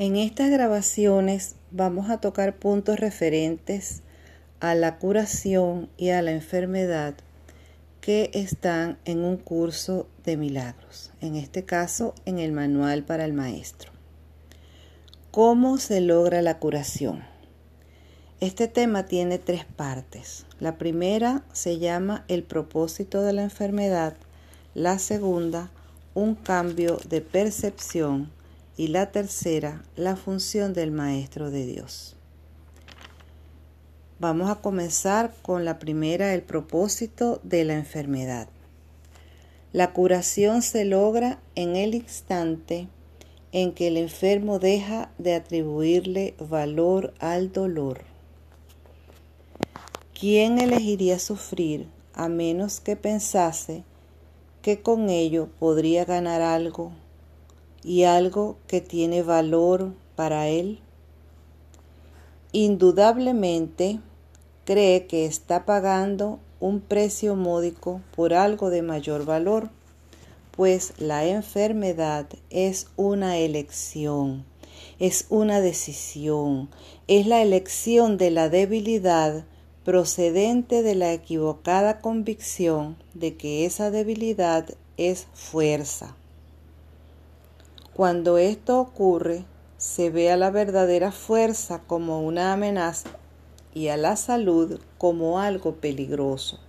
En estas grabaciones vamos a tocar puntos referentes a la curación y a la enfermedad que están en un curso de milagros, en este caso en el manual para el maestro. ¿Cómo se logra la curación? Este tema tiene tres partes. La primera se llama el propósito de la enfermedad, la segunda, un cambio de percepción y la tercera, la función del Maestro de Dios. Vamos a comenzar con la primera, el propósito de la enfermedad. La curación se logra en el instante en que el enfermo deja de atribuirle valor al dolor. ¿Quién elegiría sufrir a menos que pensase que con ello podría ganar algo y algo que tiene valor para él? Indudablemente cree que está pagando un precio módico por algo de mayor valor, pues la enfermedad es una elección, es una decisión, es la elección de la debilidad procedente de la equivocada convicción de que esa debilidad es fuerza. Cuando esto ocurre, se ve a la verdadera fuerza como una amenaza y a la salud como algo peligroso.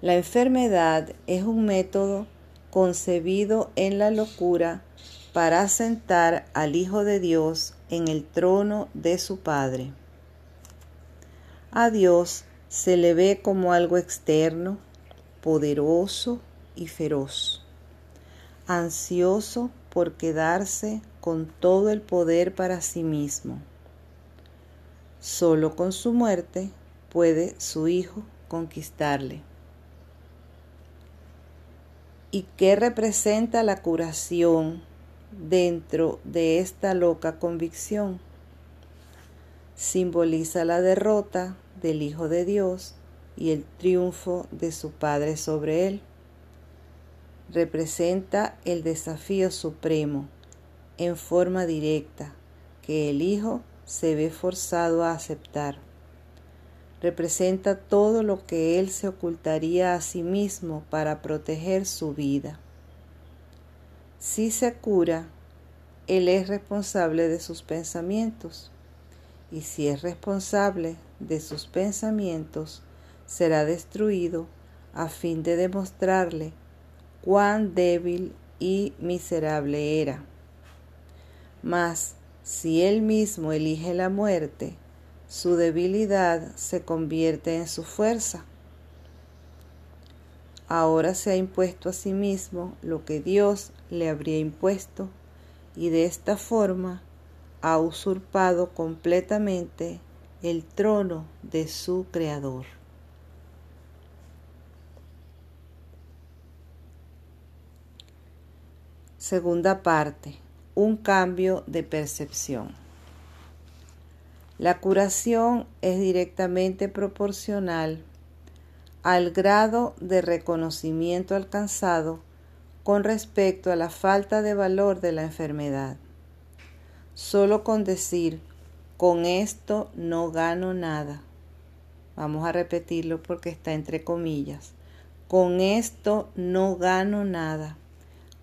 La enfermedad es un método concebido en la locura para sentar al Hijo de Dios en el trono de su Padre. A Dios se le ve como algo externo, poderoso y feroz ansioso por quedarse con todo el poder para sí mismo. Solo con su muerte puede su hijo conquistarle. ¿Y qué representa la curación dentro de esta loca convicción? Simboliza la derrota del Hijo de Dios y el triunfo de su Padre sobre él representa el desafío supremo en forma directa que el Hijo se ve forzado a aceptar. Representa todo lo que Él se ocultaría a sí mismo para proteger su vida. Si se cura, Él es responsable de sus pensamientos. Y si es responsable de sus pensamientos, será destruido a fin de demostrarle cuán débil y miserable era. Mas si él mismo elige la muerte, su debilidad se convierte en su fuerza. Ahora se ha impuesto a sí mismo lo que Dios le habría impuesto y de esta forma ha usurpado completamente el trono de su Creador. Segunda parte. Un cambio de percepción. La curación es directamente proporcional al grado de reconocimiento alcanzado con respecto a la falta de valor de la enfermedad. Solo con decir, con esto no gano nada. Vamos a repetirlo porque está entre comillas. Con esto no gano nada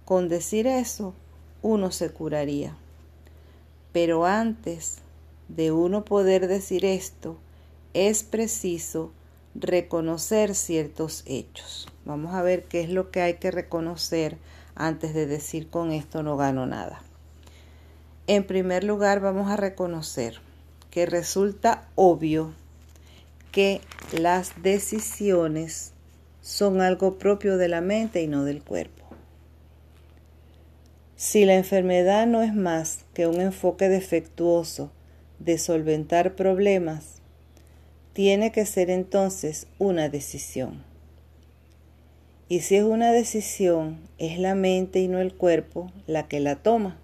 con decir eso, uno se curaría. Pero antes de uno poder decir esto, es preciso reconocer ciertos hechos. Vamos a ver qué es lo que hay que reconocer antes de decir con esto no gano nada. En primer lugar, vamos a reconocer que resulta obvio que las decisiones son algo propio de la mente y no del cuerpo. Si la enfermedad no es más que un enfoque defectuoso de solventar problemas, tiene que ser entonces una decisión. Y si es una decisión, es la mente y no el cuerpo la que la toma.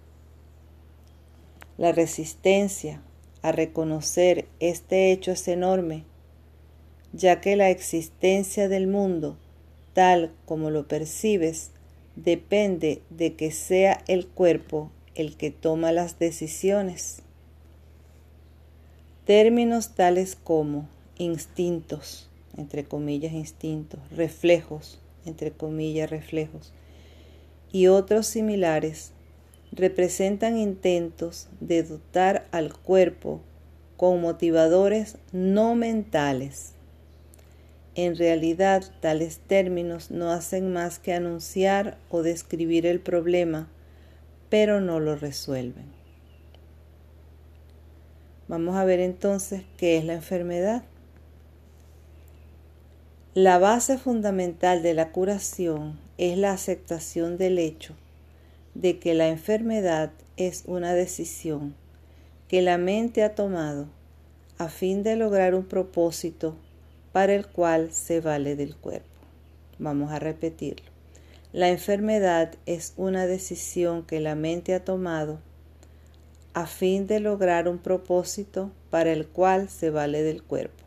La resistencia a reconocer este hecho es enorme, ya que la existencia del mundo, tal como lo percibes, depende de que sea el cuerpo el que toma las decisiones. Términos tales como instintos, entre comillas instintos, reflejos, entre comillas reflejos, y otros similares, representan intentos de dotar al cuerpo con motivadores no mentales. En realidad, tales términos no hacen más que anunciar o describir el problema, pero no lo resuelven. Vamos a ver entonces qué es la enfermedad. La base fundamental de la curación es la aceptación del hecho de que la enfermedad es una decisión que la mente ha tomado a fin de lograr un propósito para el cual se vale del cuerpo. Vamos a repetirlo. La enfermedad es una decisión que la mente ha tomado a fin de lograr un propósito para el cual se vale del cuerpo.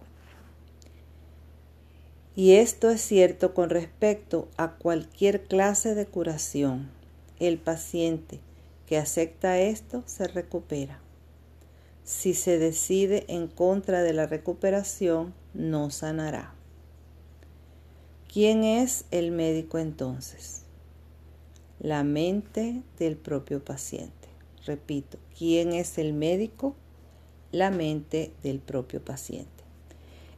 Y esto es cierto con respecto a cualquier clase de curación. El paciente que acepta esto se recupera. Si se decide en contra de la recuperación, no sanará. ¿Quién es el médico entonces? La mente del propio paciente. Repito, ¿quién es el médico? La mente del propio paciente.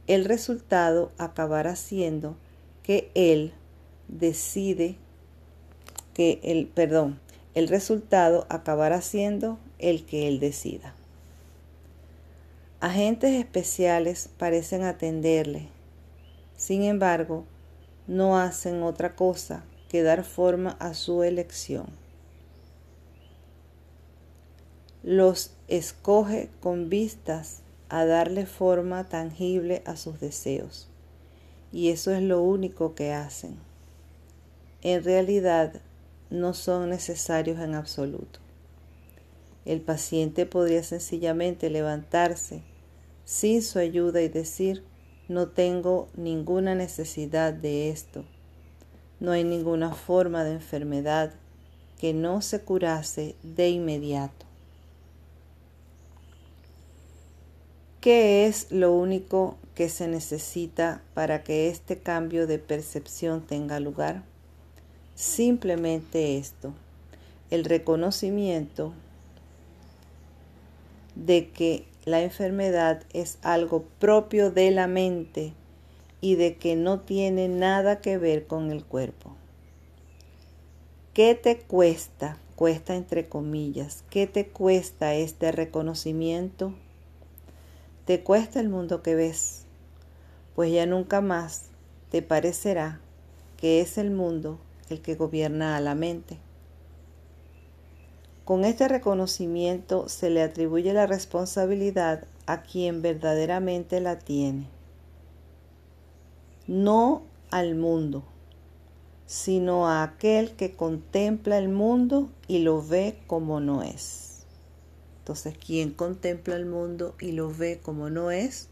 El resultado acabará siendo que él decide que el, perdón, el resultado acabará siendo el que él decida. Agentes especiales parecen atenderle. Sin embargo, no hacen otra cosa que dar forma a su elección los escoge con vistas a darle forma tangible a sus deseos. Y eso es lo único que hacen. En realidad no son necesarios en absoluto. El paciente podría sencillamente levantarse sin su ayuda y decir, no tengo ninguna necesidad de esto. No hay ninguna forma de enfermedad que no se curase de inmediato. ¿Qué es lo único que se necesita para que este cambio de percepción tenga lugar? Simplemente esto, el reconocimiento de que la enfermedad es algo propio de la mente y de que no tiene nada que ver con el cuerpo. ¿Qué te cuesta? Cuesta entre comillas. ¿Qué te cuesta este reconocimiento? te cuesta el mundo que ves, pues ya nunca más te parecerá que es el mundo el que gobierna a la mente. Con este reconocimiento se le atribuye la responsabilidad a quien verdaderamente la tiene, no al mundo, sino a aquel que contempla el mundo y lo ve como no es. Entonces, ¿quién contempla el mundo y lo ve como no es?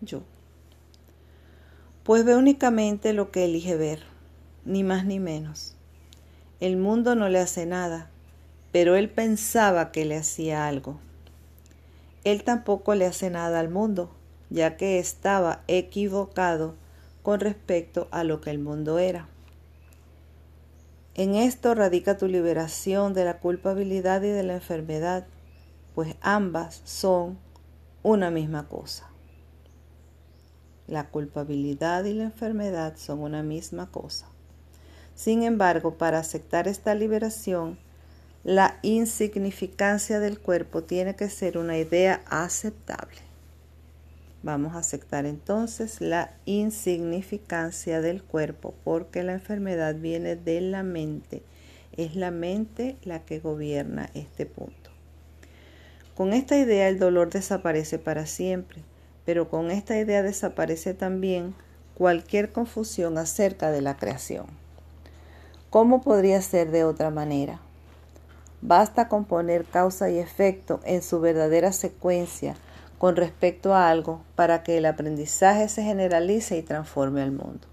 Yo. Pues ve únicamente lo que elige ver, ni más ni menos. El mundo no le hace nada, pero él pensaba que le hacía algo. Él tampoco le hace nada al mundo, ya que estaba equivocado con respecto a lo que el mundo era. En esto radica tu liberación de la culpabilidad y de la enfermedad pues ambas son una misma cosa. La culpabilidad y la enfermedad son una misma cosa. Sin embargo, para aceptar esta liberación, la insignificancia del cuerpo tiene que ser una idea aceptable. Vamos a aceptar entonces la insignificancia del cuerpo porque la enfermedad viene de la mente. Es la mente la que gobierna este punto. Con esta idea el dolor desaparece para siempre, pero con esta idea desaparece también cualquier confusión acerca de la creación. ¿Cómo podría ser de otra manera? Basta con poner causa y efecto en su verdadera secuencia con respecto a algo para que el aprendizaje se generalice y transforme al mundo.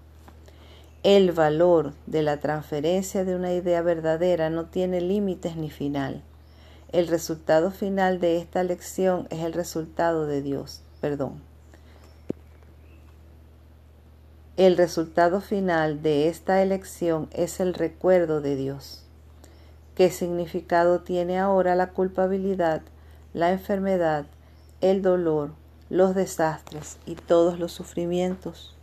El valor de la transferencia de una idea verdadera no tiene límites ni final El resultado final de esta lección es el resultado de Dios, perdón. El resultado final de esta elección es el recuerdo de Dios. ¿Qué significado tiene ahora la culpabilidad, la enfermedad, el dolor, los desastres y todos los sufrimientos?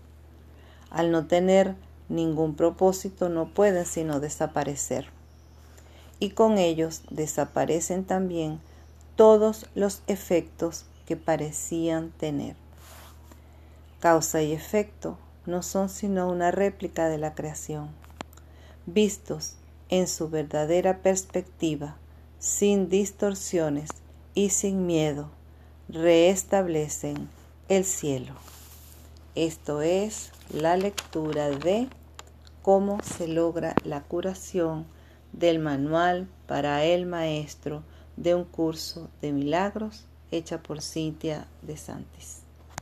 Al no tener ningún propósito no pueden sino desaparecer. Y con ellos desaparecen también todos los efectos que parecían tener. Causa y efecto no son sino una réplica de la creación, vistos en su verdadera perspectiva, sin distorsiones y sin miedo, reestablecen el cielo. Esto es la lectura de cómo se logra la curación del manual para el maestro de un curso de milagros hecha por Cintia de Santis.